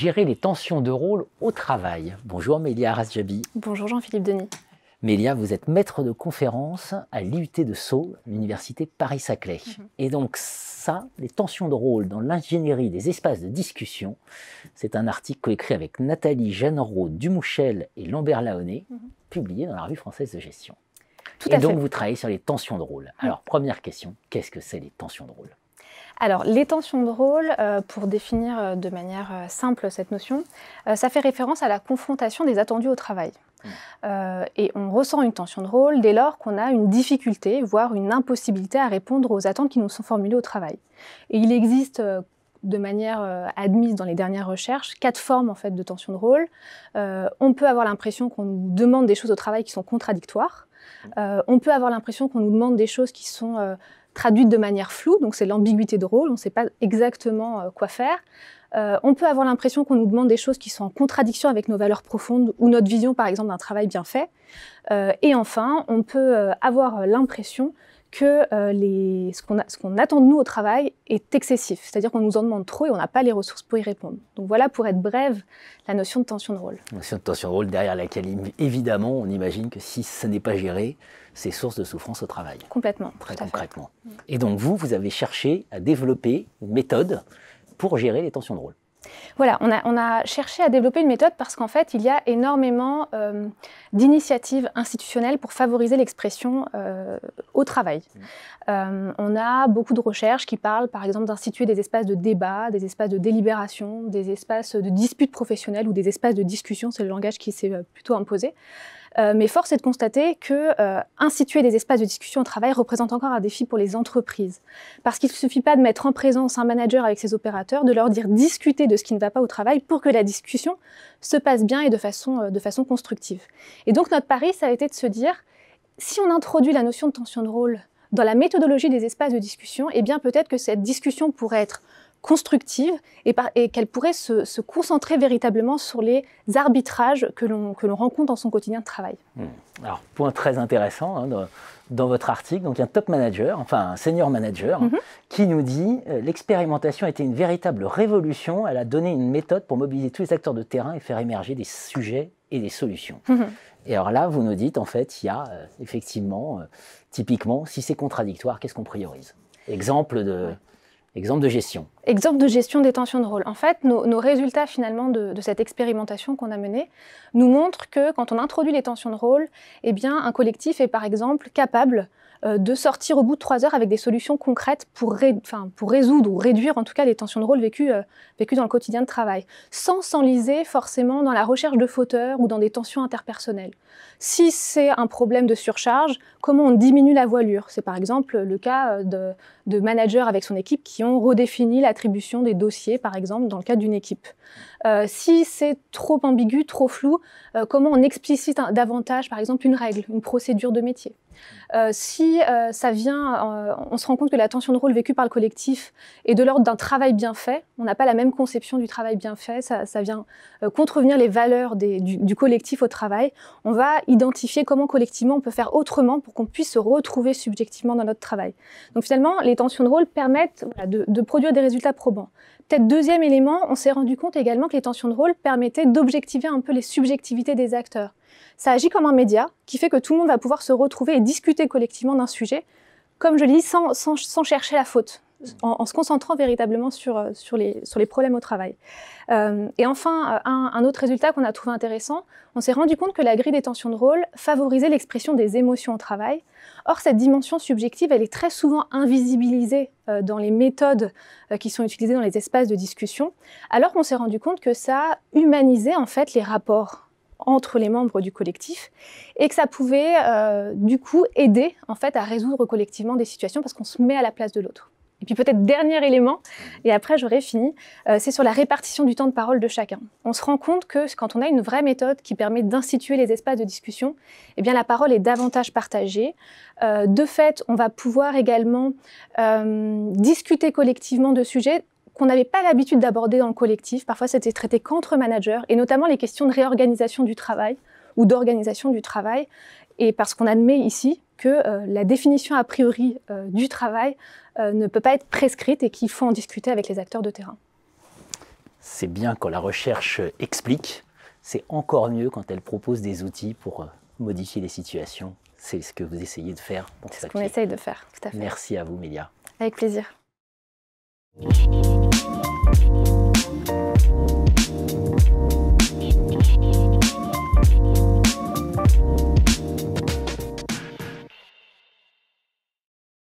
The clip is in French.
gérer les tensions de rôle au travail. Bonjour Mélia Rasjabi. Bonjour Jean-Philippe Denis. Mélia, vous êtes maître de conférence à l'IUT de Sceaux, l'université Paris-Saclay. Mhm. Et donc ça, les tensions de rôle dans l'ingénierie des espaces de discussion, c'est un article coécrit avec Nathalie Jeannereau Dumouchel et Lambert Laonnet, mhm. publié dans la revue française de gestion. Tout et donc vous travaillez sur les tensions de rôle. Alors première question, qu'est-ce que c'est les tensions de rôle? Alors, les tensions de rôle, euh, pour définir euh, de manière euh, simple cette notion, ça fait référence à la confrontation des attendus au travail. Euh, et on ressent une tension de rôle dès lors qu'on a une difficulté, voire une impossibilité à répondre aux attentes qui nous sont formulées au travail. Et il existe de manière euh, admise dans les dernières recherches, quatre formes en fait de tension de rôle. on peut avoir l'impression qu'on nous demande des choses au travail qui sont contradictoires. on peut avoir l'impression qu'on nous demande des choses qui sont traduites de manière floue, donc c'est l'ambiguïté de rôle, on ne sait pas exactement quoi faire. Euh, on peut avoir l'impression qu'on nous demande des choses qui sont en contradiction avec nos valeurs profondes ou notre vision, par exemple, d'un travail bien fait. Euh, et enfin, on peut euh, avoir l'impression que ce qu'on attend de nous au travail est excessif, c'est-à-dire qu'on nous en demande trop et on n'a pas les ressources pour y répondre. Donc voilà, pour être brève, la notion de tension de rôle. La notion de tension de rôle derrière laquelle, évidemment, on imagine que si ce n'est pas géré, c'est source de souffrance au travail. Complètement. Très concrètement. Et donc vous, vous avez cherché à développer une méthode pour gérer les tensions de rôle voilà, on a, cherché à développer une méthode parce qu'en fait, il y a énormément euh, d'initiatives institutionnelles pour favoriser l'expression euh, au travail. Mmh. Euh, on a beaucoup de recherches qui parlent, par exemple, d'instituer des espaces de débat, des espaces de délibération, des espaces de dispute professionnelle ou des espaces de discussion, c'est le langage qui s'est plutôt imposé. Euh, mais force est de constater que euh, instituer des espaces de discussion au travail représente encore un défi pour les entreprises. Parce qu'il ne suffit pas de mettre en présence un manager avec ses opérateurs, de leur dire discuter de ce qui ne va pas au travail pour que la discussion se passe bien et de façon, euh, de façon constructive. Et donc notre pari, ça a été de se dire, si on introduit la notion de tension de rôle dans la méthodologie des espaces de discussion, eh bien peut-être que cette discussion pourrait être constructive et, qu'elle pourrait se, concentrer véritablement sur les arbitrages que l'on rencontre dans son quotidien de travail. Hmm. Alors, point très intéressant hein, dans, votre article, donc un top manager, enfin un senior manager, mhm. qui nous dit euh, l'expérimentation a été une véritable révolution, elle a donné une méthode pour mobiliser tous les acteurs de terrain et faire émerger des sujets et des solutions. Mhm. Et alors là, vous nous dites, en fait, il y a euh, effectivement, euh, typiquement, si c'est contradictoire, qu'est-ce qu'on priorise? Exemple de... Exemple de gestion. Exemple de gestion des tensions de rôle. En fait, nos, résultats finalement de, cette expérimentation qu'on a menée nous montrent que quand on introduit les tensions de rôle, eh un collectif est par exemple capable de sortir au bout de trois heures avec des solutions concrètes pour, résoudre ou réduire en tout cas les tensions de rôle vécues, euh, vécues dans le quotidien de travail, sans s'enliser forcément dans la recherche de fauteurs ou dans des tensions interpersonnelles. Si c'est un problème de surcharge, comment on diminue la voilure? C'est par exemple le cas euh, de, de managers avec son équipe qui ont redéfini l'attribution des dossiers, par exemple, dans le cadre d'une équipe. Euh, si c'est trop ambigu, trop flou, euh, comment on explicite davantage, par exemple, une règle, une procédure de métier? Euh, Si ça vient, on se rend compte que la tension de rôle vécue par le collectif est de l'ordre d'un travail bien fait, on n'a pas la même conception du travail bien fait, ça, vient contrevenir les valeurs du, collectif au travail, on va identifier comment collectivement on peut faire autrement pour qu'on puisse se retrouver subjectivement dans notre travail. Donc finalement, les tensions de rôle permettent de produire des résultats probants. Peut-être deuxième élément, on s'est rendu compte également les tensions de rôle permettaient d'objectiver un peu les subjectivités des acteurs. Ça agit comme un média qui fait que tout le monde va pouvoir se retrouver et discuter collectivement d'un sujet, comme je le dis, sans chercher la faute en, se concentrant véritablement sur, euh, les problèmes au travail. Euh, et enfin, euh, un, autre résultat qu'on a trouvé intéressant, on s'est rendu compte que la grille des tensions de rôle favorisait l'expression des émotions au travail. Or, cette dimension subjective, elle est très souvent invisibilisée dans les méthodes qui sont utilisées dans les espaces de discussion, alors qu'on s'est rendu compte que ça humanisait en fait les rapports entre les membres du collectif et que ça pouvait du coup aider en fait à résoudre collectivement des situations parce qu'on se met à la place de l'autre. Et puis peut-être dernier élément, et après j'aurai fini, euh, c'est sur la répartition du temps de parole de chacun. On se rend compte que quand on a une vraie méthode qui permet d'instituer les espaces de discussion, eh bien la parole est davantage partagée. Euh, de fait, on va pouvoir également euh, discuter collectivement de sujets qu'on n'avait pas l'habitude d'aborder dans le collectif. Parfois, c'était traité qu'entre managers, et notamment les questions de réorganisation du travail ou d'organisation du travail. Et parce qu'on admet ici que la définition a priori du travail euh, ne peut pas être prescrite et qu'il faut en discuter avec les acteurs de terrain. c'est bien quand la recherche explique, c'est encore mieux quand elle propose des outils pour euh, modifier les situations. C'est ce que vous essayez de faire. C'est ce qu'on essaye de faire, tout à fait. Merci à vous, Mélia. Avec plaisir.